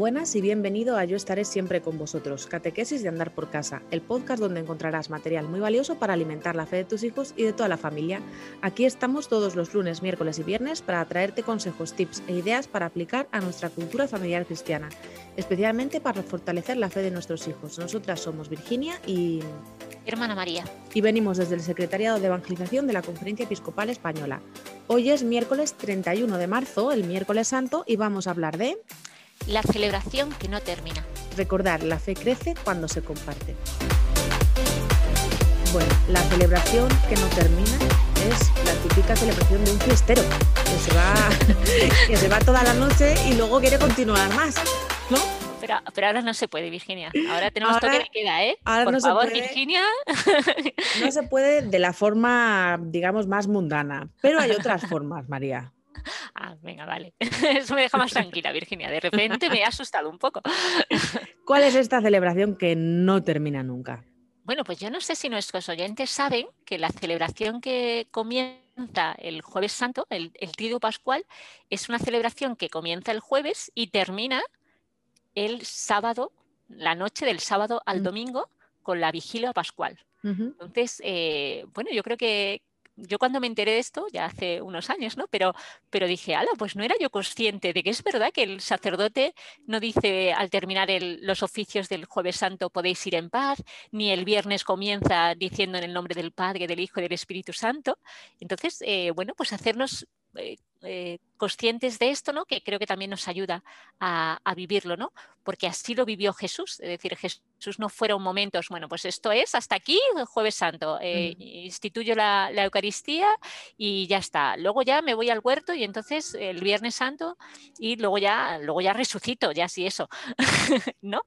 Buenas y bienvenido a Yo estaré siempre con vosotros, Catequesis de Andar por Casa, el podcast donde encontrarás material muy valioso para alimentar la fe de tus hijos y de toda la familia. Aquí estamos todos los lunes, miércoles y viernes para traerte consejos, tips e ideas para aplicar a nuestra cultura familiar cristiana, especialmente para fortalecer la fe de nuestros hijos. Nosotras somos Virginia y... Hermana María. Y venimos desde el Secretariado de Evangelización de la Conferencia Episcopal Española. Hoy es miércoles 31 de marzo, el miércoles santo, y vamos a hablar de... La celebración que no termina. Recordar, la fe crece cuando se comparte. Bueno, la celebración que no termina es la típica celebración de un fiestero, que se va, que se va toda la noche y luego quiere continuar más, ¿no? Pero, pero, ahora no se puede, Virginia. Ahora tenemos toque de queda, ¿eh? Ahora Por no favor, se puede, Virginia. No se puede de la forma, digamos, más mundana. Pero hay otras formas, María. Ah, venga, vale. Eso me deja más tranquila, Virginia. De repente me he asustado un poco. ¿Cuál es esta celebración que no termina nunca? Bueno, pues yo no sé si nuestros oyentes saben que la celebración que comienza el jueves santo, el, el Triduo Pascual, es una celebración que comienza el jueves y termina el sábado, la noche del sábado al Mm. domingo, con la vigilia pascual. Entonces, eh, bueno, yo creo que yo cuando me enteré de esto, ya hace unos años, ¿no? Pero, pero dije, ala, pues no era yo consciente de que es verdad que el sacerdote no dice al terminar el- los oficios del jueves santo podéis ir en paz, ni el viernes comienza diciendo en el nombre del Padre, del Hijo y del Espíritu Santo. Entonces, eh, bueno, pues hacernos eh, eh, conscientes de esto, ¿no? Que creo que también nos ayuda a, a vivirlo, ¿no? Porque así lo vivió Jesús. Es decir, Jesús no fueron momentos, bueno, pues esto es hasta aquí jueves santo, eh, Ujú. instituyo la, la Eucaristía y ya está. Luego ya me voy al huerto y entonces el viernes santo y luego ya, luego ya resucito, ya sí eso, ¿no?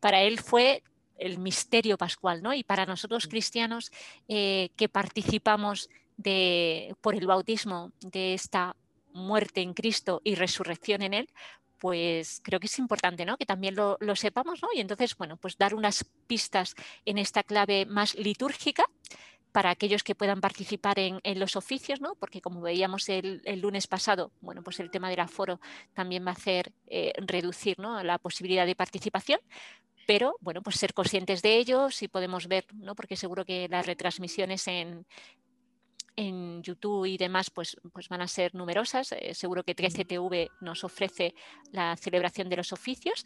Para él fue el misterio pascual, ¿no? Y para nosotros cristianos eh, que participamos de, por el bautismo de esta muerte en Cristo y resurrección en Él, pues creo que es importante, ¿no? Que también lo, sepamos, ¿no? Y entonces, bueno, pues dar unas pistas en esta clave más litúrgica para aquellos que puedan participar en, los oficios, ¿no? Porque como veíamos el, el lunes pasado, bueno, pues el tema del aforo también va a hacer eh, reducir ¿no? la posibilidad de participación, pero bueno, pues ser conscientes de ello, si podemos ver, ¿no? Porque seguro que las retransmisiones en, en YouTube y demás pues, pues van a ser numerosas. Eh, seguro que 13TV nos ofrece la celebración de los oficios.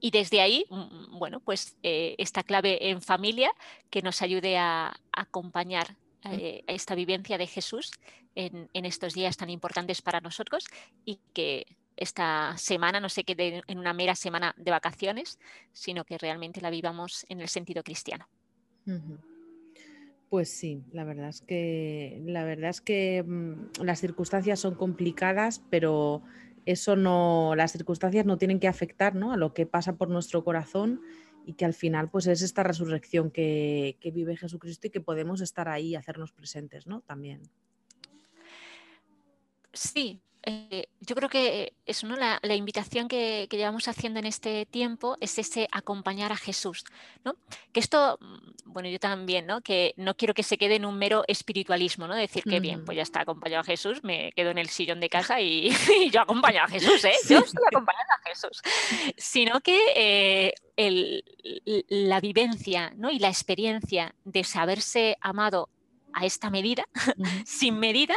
Y desde ahí, mm, bueno, pues eh, esta clave en familia que nos ayude a, a acompañar eh, a esta vivencia de Jesús en, en, estos días tan importantes para nosotros y que esta semana no se quede en una mera semana de vacaciones, sino que realmente la vivamos en el sentido cristiano. Uh -huh. Pues sí, la verdad es que la verdad es que mmm, las circunstancias son complicadas, pero eso no, las circunstancias no tienen que afectar ¿no? a lo que pasa por nuestro corazón y que al final pues es esta resurrección que, que vive Jesucristo y que podemos estar ahí y hacernos presentes, ¿no? También. Sí, eh, yo creo que eso, ¿no? la, la invitación que, que, llevamos haciendo en este tiempo es ese acompañar a Jesús, ¿no? Que esto, mm, bueno, yo también, ¿no? Que no quiero que se quede en un mero espiritualismo, ¿no? Decir que mm. bien, pues ya está acompañado a Jesús, me quedo en el sillón de casa y, y yo acompaño a Jesús, ¿eh? Yo estoy acompañando a Jesús. Sino que eh, el, la vivencia, ¿no? Y la experiencia de saberse amado a esta medida, uh -huh. sin medida,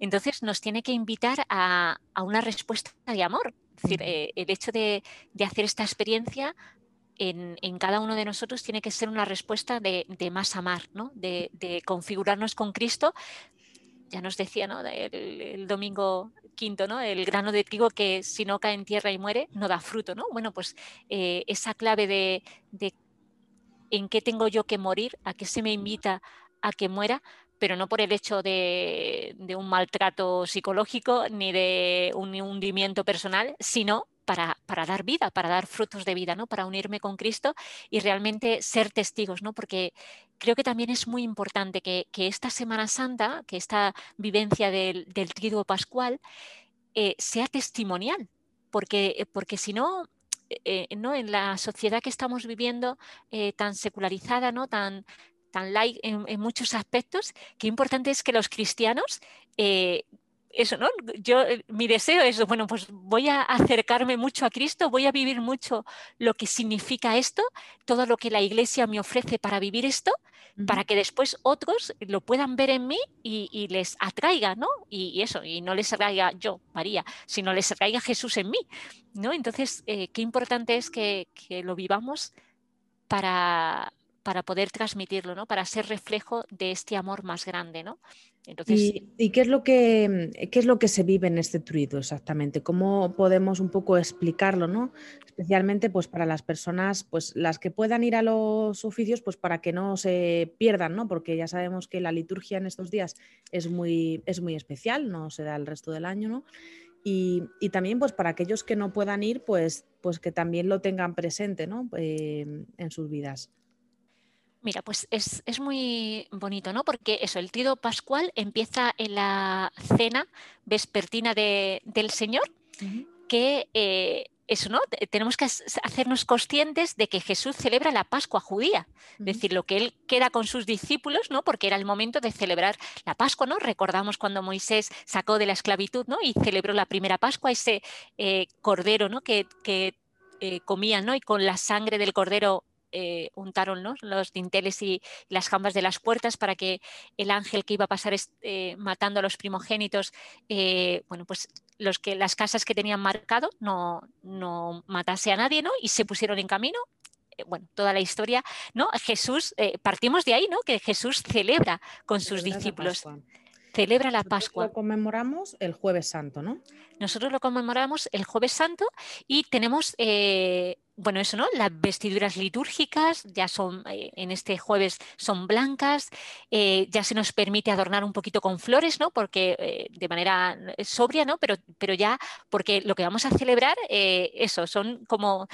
entonces nos tiene que invitar a, a una respuesta de amor. Es decir, -huh. eh, el hecho de, de, hacer esta experiencia en, en, cada uno de nosotros tiene que ser una respuesta de, de más amar, ¿no? de, de, configurarnos con Cristo. Ya nos decía ¿no? el, el, domingo quinto, ¿no? el grano de trigo que si no cae en tierra y muere, no da fruto. ¿no? Bueno, pues eh, esa clave de, de en qué tengo yo que morir, a qué se me invita a que muera, pero no por el hecho de, de, un maltrato psicológico ni de un hundimiento personal, sino para, para, dar vida, para dar frutos de vida, ¿no? para unirme con Cristo y realmente ser testigos, ¿no? porque creo que también es muy importante que, que esta Semana Santa, que esta vivencia del, del Triduo Pascual, eh, sea testimonial, porque, porque si no, eh, ¿no? en la sociedad que estamos viviendo eh, tan secularizada, ¿no? tan, tan light en, en, muchos aspectos, qué importante es que los cristianos eh, eso, ¿no? Yo, eh, mi deseo es, bueno, pues voy a acercarme mucho a Cristo, voy a vivir mucho lo que significa esto, todo lo que la iglesia me ofrece para vivir esto, para que después otros lo puedan ver en mí y, les atraiga, ¿no? Y, eso, y no les atraiga yo, María, sino les atraiga Jesús en mí, ¿no? Entonces, eh, qué importante es que, que lo vivamos para, para poder transmitirlo, ¿no? Para ser reflejo de este amor más grande, ¿no? Entonces, ¿Y, qué, es lo que, qué es lo que se vive en este truido exactamente? ¿Cómo podemos un poco explicarlo, ¿no? Especialmente pues para las personas, pues las que puedan ir a los oficios, pues para que no se pierdan, ¿no? Porque ya sabemos que la liturgia en estos días es muy, es muy especial, no se da el resto del año, ¿no? Y, también pues para aquellos que no puedan ir, pues, pues que también lo tengan presente, ¿no? Eh, en sus vidas. Mira, pues es, muy bonito, ¿no? Porque eso, el trido pascual empieza en la cena vespertina del Señor, que eh, eso, ¿no? Tenemos que hacernos conscientes de que Jesús celebra la Pascua judía, es decir, lo que él queda con sus discípulos, ¿no? Porque era el momento de celebrar la Pascua, ¿no? Recordamos cuando Moisés sacó de la esclavitud, ¿no? Y celebró la primera Pascua, ese eh, cordero, ¿no? Que, eh, comían, ¿no? Y con la sangre del cordero eh, untaron los dinteles y las jambas de las puertas para que el ángel que iba a pasar eh, matando a los primogénitos, eh, bueno, pues los que, las casas que tenían marcado no, no matase a nadie, ¿no? Y se pusieron en camino bueno, toda la historia, ¿no? Jesús, partimos de ahí, ¿no? Que Jesús celebra con sus discípulos. Celebra la Pascua. Lo conmemoramos el Jueves Santo, ¿no? Nosotros lo conmemoramos el Jueves Santo y tenemos bueno, eso, ¿no? Las vestiduras litúrgicas ya son, eh, en este jueves son blancas, eh, ya se nos permite adornar un poquito con flores, ¿no? Porque eh, de manera sobria, ¿no? Pero, pero ya, porque lo que vamos a celebrar, eso, son como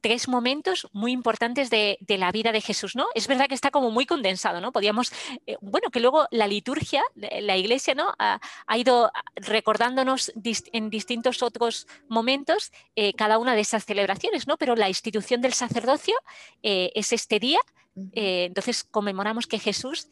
tres momentos muy importantes de, la vida de Jesús, ¿no? Es verdad que está como muy condensado, ¿no? Podíamos, bueno, que luego la liturgia, la iglesia, ¿no? Ha ido recordándonos en distintos otros momentos cada una de esas celebraciones, ¿no? Pero la institución del sacerdocio eh, es este día. Eh, entonces conmemoramos que Jesús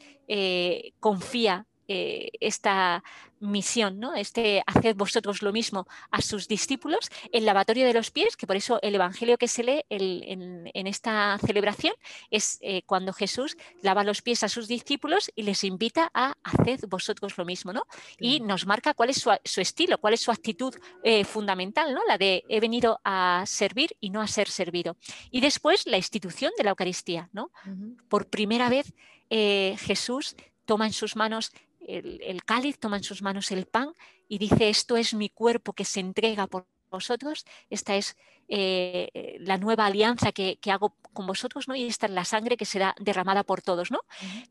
eh, esta misión, ¿no? Este haced vosotros lo mismo a sus discípulos, el lavatorio de los pies, que por eso el evangelio que se lee en, esta celebración es eh, cuando Jesús lava los pies a sus discípulos y les invita a haced vosotros lo mismo, ¿no? Y nos marca cuál es su, estilo, cuál es su actitud eh, fundamental, ¿no? La de he venido a servir y no a ser servido. Y después la institución de la Eucaristía, ¿no? Por primera vez eh, Jesús toma en sus manos el, cáliz, toma en sus manos el pan y dice, esto es mi cuerpo que se entrega por vosotros, esta es eh, la nueva alianza que, hago con vosotros, ¿no? Y esta es la sangre que será derramada por todos, ¿no?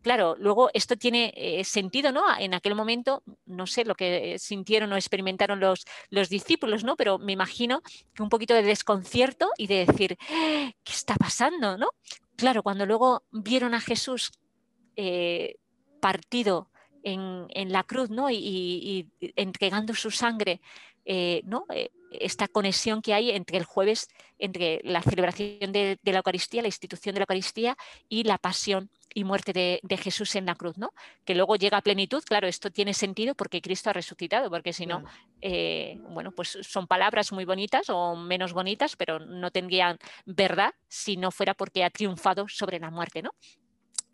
Claro, luego esto tiene eh, sentido, ¿no? En aquel momento, no sé lo que sintieron o experimentaron los, los discípulos, ¿no? Pero me imagino que un poquito de desconcierto y de decir, ¿qué está pasando, no? Claro, cuando luego vieron a Jesús eh, partido en, la cruz ¿no? y, entregando su sangre, eh, ¿no? Eh, esta conexión que hay entre el jueves, entre la celebración de, la Eucaristía, la institución de la Eucaristía y la pasión y muerte de, Jesús en la cruz, ¿no? Que luego llega a plenitud, claro, esto tiene sentido porque Cristo ha resucitado, porque si no, eh, bueno, pues son palabras muy bonitas o menos bonitas, pero no tendrían verdad si no fuera porque ha triunfado sobre la muerte, ¿no?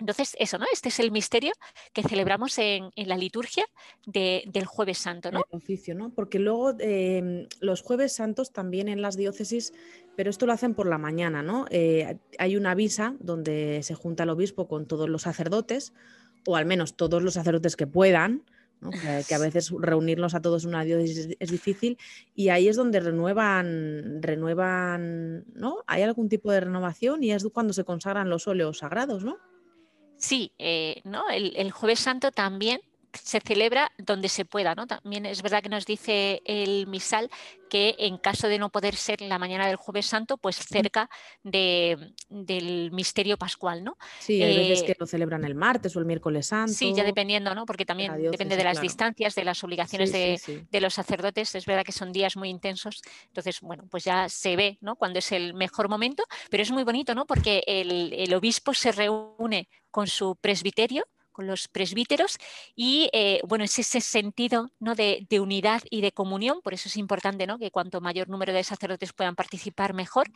Entonces, eso, ¿no? Este es el misterio que celebramos en, la liturgia del Jueves Santo, ¿no? El oficio, ¿no? Porque luego em, los Jueves Santos también en las diócesis, pero esto lo hacen por la mañana, ¿no? Eh, hay una visa donde se junta el obispo con todos los sacerdotes, o al menos todos los sacerdotes que puedan, que, a veces reunirlos a todos en una diócesis es, difícil, y ahí es donde renuevan, renuevan, ¿no? Hay algún tipo de renovación y es cuando se consagran los óleos sagrados, ¿no? Sí, eh, ¿no? El, Jueves Santo también se celebra donde se pueda, ¿no? También es verdad que nos dice el misal que en caso de no poder ser la mañana del Jueves Santo, pues cerca del misterio pascual, ¿no? Sí, hay veces que eh, lo celebran el martes o el miércoles santo. Sí, ya dependiendo, ¿no? Porque también depende de las distancias, de las obligaciones de, los sacerdotes. Es verdad que son días muy intensos. Entonces, bueno, pues ya se ve, ¿no? Cuando es el mejor momento, pero es muy bonito, ¿no? Porque el obispo se reúne con su presbiterio, con los presbíteros y eh, bueno, es ese sentido ¿no? de, unidad y de comunión, por eso es importante ¿no? que cuanto mayor número de sacerdotes puedan participar mejor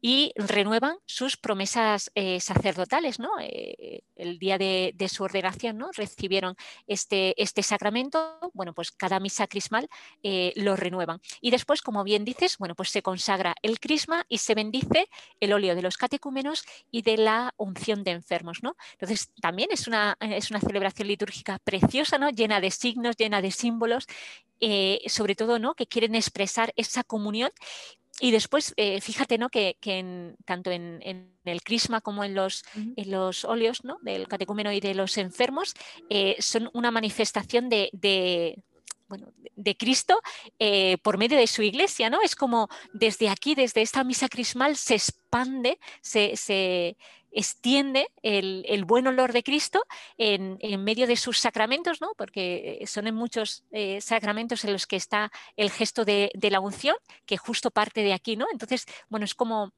y renuevan sus promesas eh, sacerdotales. ¿no? Eh, el día de, su ordenación ¿no? recibieron este, este sacramento, bueno, pues cada misa crismal lo renuevan. Y después, como bien dices, bueno, pues se consagra el crisma y se bendice el óleo de los catecúmenos y de la unción de enfermos. ¿no? Entonces, también es una es una celebración litúrgica preciosa, ¿no? llena de signos, llena de símbolos, eh, sobre todo ¿no? que quieren expresar esa comunión. Y después, eh, fíjate ¿no? que, tanto en, el crisma como en los, en los óleos ¿no? del catecúmeno y de los enfermos eh, son una manifestación de, bueno, de Cristo por medio de su iglesia, ¿no? Es como desde aquí, desde esta misa crismal, se expande, se, extiende el, buen olor de Cristo en, medio de sus sacramentos, ¿no? porque eh, son en muchos eh, sacramentos en los que está el gesto de, de, la unción, que justo parte de aquí, ¿no? Entonces, bueno, es como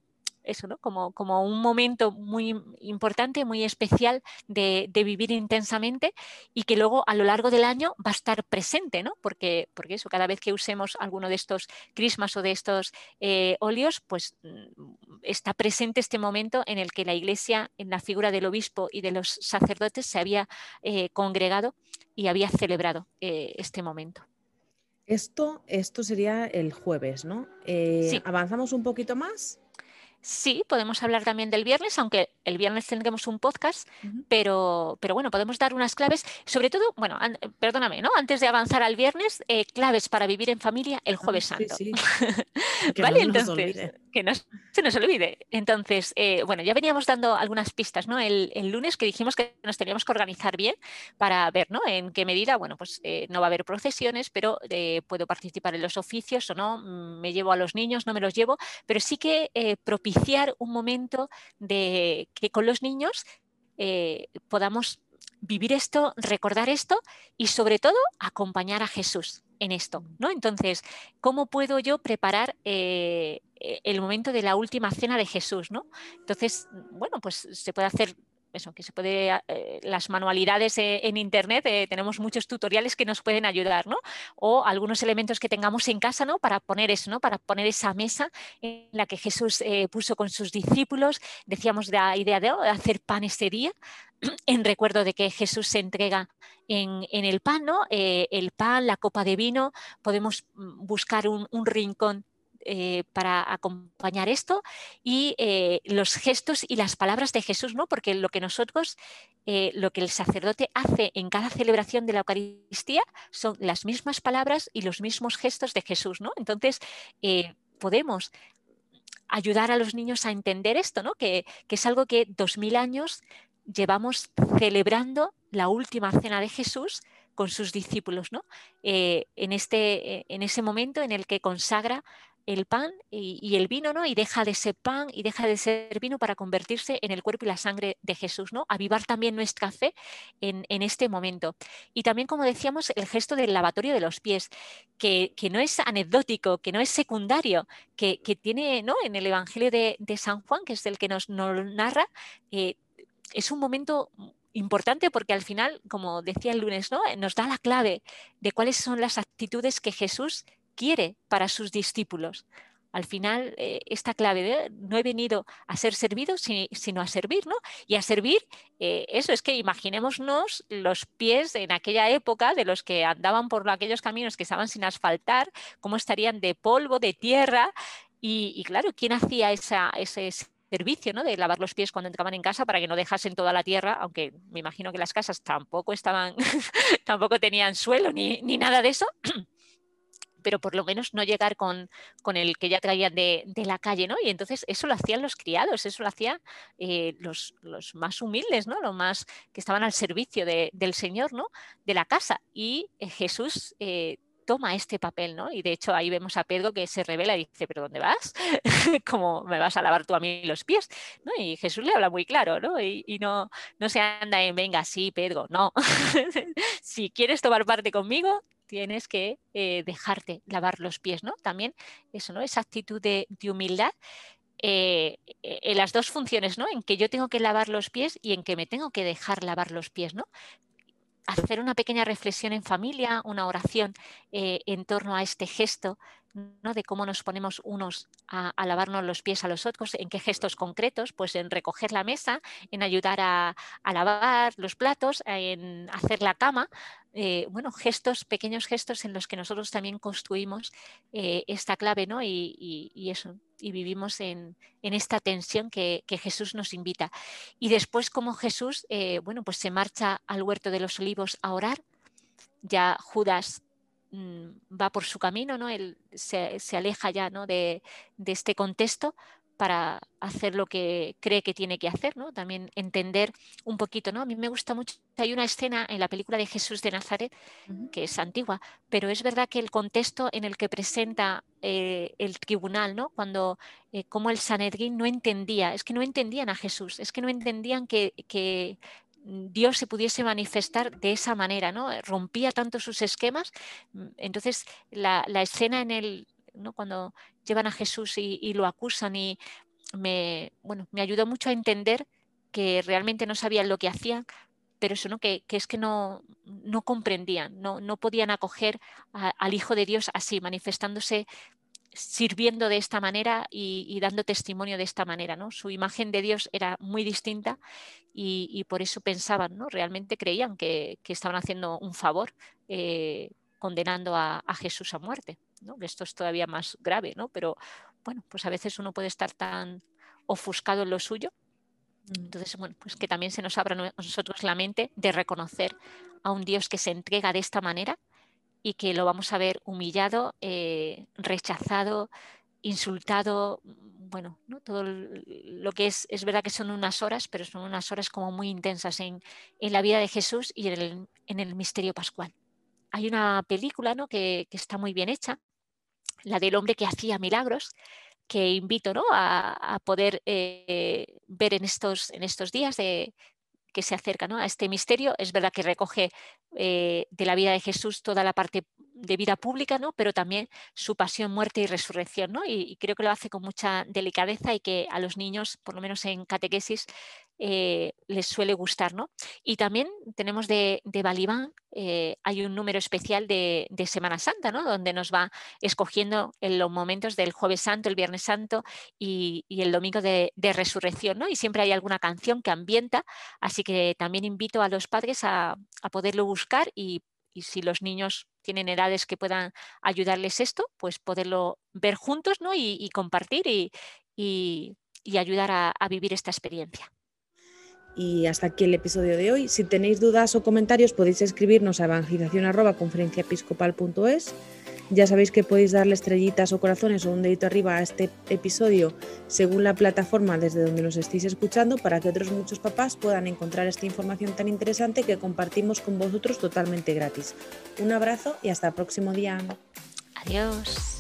eso, ¿no? Como, como un momento muy importante, muy especial de, vivir intensamente y que luego a lo largo del año va a estar presente, ¿no? Porque, porque eso, cada vez que usemos alguno de estos crismas o de estos eh, óleos, pues mm, está presente este momento en el que la Iglesia, en la figura del obispo y de los sacerdotes, se había eh, congregado y había celebrado eh, este momento. Esto, esto sería el jueves, ¿no? ¿Avanzamos un poquito más? Sí, podemos hablar también del viernes, aunque el viernes tendremos un podcast, pero, pero bueno, podemos dar unas claves, sobre todo, bueno, perdóname, ¿no? Antes de avanzar al viernes, eh, claves para vivir en familia el ah, jueves santo. ¿Vale? Entonces, que no se nos olvide. Entonces, eh, bueno, ya veníamos dando algunas pistas, ¿no? El, lunes que dijimos que nos teníamos que organizar bien para ver, ¿no? En qué medida, bueno, pues eh, no va a haber procesiones, pero puedo participar en los oficios o no, mm, me llevo a los niños, no me los llevo, pero sí que propiciar un momento de que con los niños eh, podamos vivir esto, recordar esto y sobre todo acompañar a Jesús en esto, ¿no? Entonces, ¿cómo puedo yo preparar eh, el momento de la última cena de Jesús, ¿no? Entonces, bueno, pues se puede hacer eso, que se puede, eh, las manualidades eh, en internet, eh, tenemos muchos tutoriales que nos pueden ayudar, ¿no? O algunos elementos que tengamos en casa, ¿no? Para poner eso, ¿no? Para poner esa mesa en la que Jesús puso con sus discípulos, decíamos la idea de hacer pan día, en recuerdo de que Jesús se entrega en, el pan, ¿no? el pan, la copa de vino, podemos mm, buscar un rincón eh, para acompañar esto y eh, los gestos y las palabras de Jesús, ¿no? Porque lo que nosotros, eh, lo que el sacerdote hace en cada celebración de la Eucaristía son las mismas palabras y los mismos gestos de Jesús, ¿no? Entonces, podemos ayudar a los niños a entender esto, ¿no? Que, que es algo que dos mil años llevamos celebrando la última cena de Jesús con sus discípulos, ¿no? en, este, en ese momento en el que consagra el pan y, el vino, ¿no? Y deja de ser pan y deja de ser vino para convertirse en el cuerpo y la sangre de Jesús, ¿no? Avivar también nuestra fe en, este momento. Y también, como decíamos, el gesto del lavatorio de los pies, que, no es anecdótico, que no es secundario, que, tiene, ¿no? En el Evangelio de, San Juan, que es el que nos, narra, eh, es un momento importante porque al final, como decía el lunes, ¿no? nos da la clave de cuáles son las actitudes que Jesús quiere para sus discípulos. Al final, eh, esta clave no he venido a ser servido, sino a servir, ¿no? Y a servir, eh, eso es que imaginémonos los pies en aquella época de los que andaban por aquellos caminos que estaban sin asfaltar, cómo estarían de polvo, de tierra. Y, claro, ¿quién hacía ese servicio ¿no? de lavar los pies cuando entraban en casa para que no dejasen toda la tierra, aunque me imagino que las casas tampoco estaban, tampoco tenían suelo ni nada de eso pero por lo menos no llegar con, el que ya traían de, la calle, ¿no? Y entonces eso lo hacían los criados, eso lo hacían eh, los, más humildes, ¿no? Los más que estaban al servicio del Señor, ¿no? De la casa. Y eh, Jesús eh, toma este papel, ¿no? Y de hecho ahí vemos a Pedro que se revela y dice, ¿pero dónde vas? ¿Cómo me vas a lavar tú a mí los pies? ¿No? Y Jesús le habla muy claro, ¿no? Y, no, no se anda en, venga, sí, Pedro, no. si quieres tomar parte conmigo, tienes que eh, dejarte lavar los pies, ¿no? También eso, ¿no? Esa actitud de, humildad eh, en las dos funciones, ¿no? En que yo tengo que lavar los pies y en que me tengo que dejar lavar los pies, ¿no? Hacer una pequeña reflexión en familia, una oración eh, en torno a este gesto ¿no? de cómo nos ponemos unos a, lavarnos los pies a los otros, en qué gestos concretos, pues en recoger la mesa, en ayudar a, lavar los platos, en hacer la cama, eh, bueno, gestos, pequeños gestos en los que nosotros también construimos eh, esta clave, ¿no? Y, eso, y vivimos en, esta tensión que, Jesús nos invita. Y después, como Jesús, eh, bueno, pues se marcha al huerto de los olivos a orar, ya Judas Mm, va por su camino, ¿no? Él se, aleja ya ¿no? de, este contexto para hacer lo que cree que tiene que hacer, ¿no? También entender un poquito, ¿no? A mí me gusta mucho, hay una escena en la película de Jesús de Nazaret, que es antigua, pero es verdad que el contexto en el que presenta eh, el tribunal, ¿no? Cuando, eh, como el Sanedrín no entendía, es que no entendían a Jesús, es que no entendían que, que Dios se pudiese manifestar de esa manera, ¿no? Rompía tanto sus esquemas. Mm, entonces, la, escena en el, ¿no? cuando llevan a Jesús y, lo acusan y me, bueno, me ayudó mucho a entender que realmente no sabían lo que hacían, pero eso, ¿no? Que, es que no, no comprendían, no, no podían acoger al Hijo de Dios así, manifestándose sirviendo de esta manera y, dando testimonio de esta manera. ¿no? Su imagen de Dios era muy distinta y, por eso pensaban, ¿no? realmente creían que, estaban haciendo un favor eh, condenando a, Jesús a muerte. ¿no? Esto es todavía más grave, ¿no? pero bueno, pues a veces uno puede estar tan ofuscado en lo suyo. Entonces, bueno, pues que también se nos abra a nosotros la mente de reconocer a un Dios que se entrega de esta manera y que lo vamos a ver humillado, eh, rechazado, insultado, mm, bueno, ¿no? todo lo que es, es verdad que son unas horas, pero son unas horas como muy intensas en, la vida de Jesús y en el, misterio pascual. Hay una película ¿no? que, está muy bien hecha, la del hombre que hacía milagros, que invito ¿no? a, poder eh, ver en estos, en estos días de, que se acerca a este misterio. Es verdad que recoge eh, de la vida de Jesús toda la parte de vida pública, ¿no? pero también su pasión, muerte y resurrección. ¿no? Y, creo que lo hace con mucha delicadeza y que a los niños, por lo menos en catequesis, eh, les suele gustar. ¿no? Y también tenemos de, de Balibán, eh, hay un número especial de, Semana Santa, ¿no? donde nos va escogiendo en los momentos del jueves santo, el viernes santo y, el domingo de, resurrección. ¿no? Y siempre hay alguna canción que ambienta, así que también invito a los padres a, poderlo buscar y, si los niños tienen edades que puedan ayudarles esto, pues poderlo ver juntos ¿no? y, compartir y, ayudar a vivir esta experiencia. Y hasta aquí el episodio de hoy. Si tenéis dudas o comentarios podéis escribirnos a. Ya sabéis que podéis darle estrellitas o corazones o un dedito arriba a este episodio según la plataforma desde donde nos estéis escuchando para que otros muchos papás puedan encontrar esta información tan interesante que compartimos con vosotros totalmente gratis. Un abrazo y hasta el próximo día. Adiós.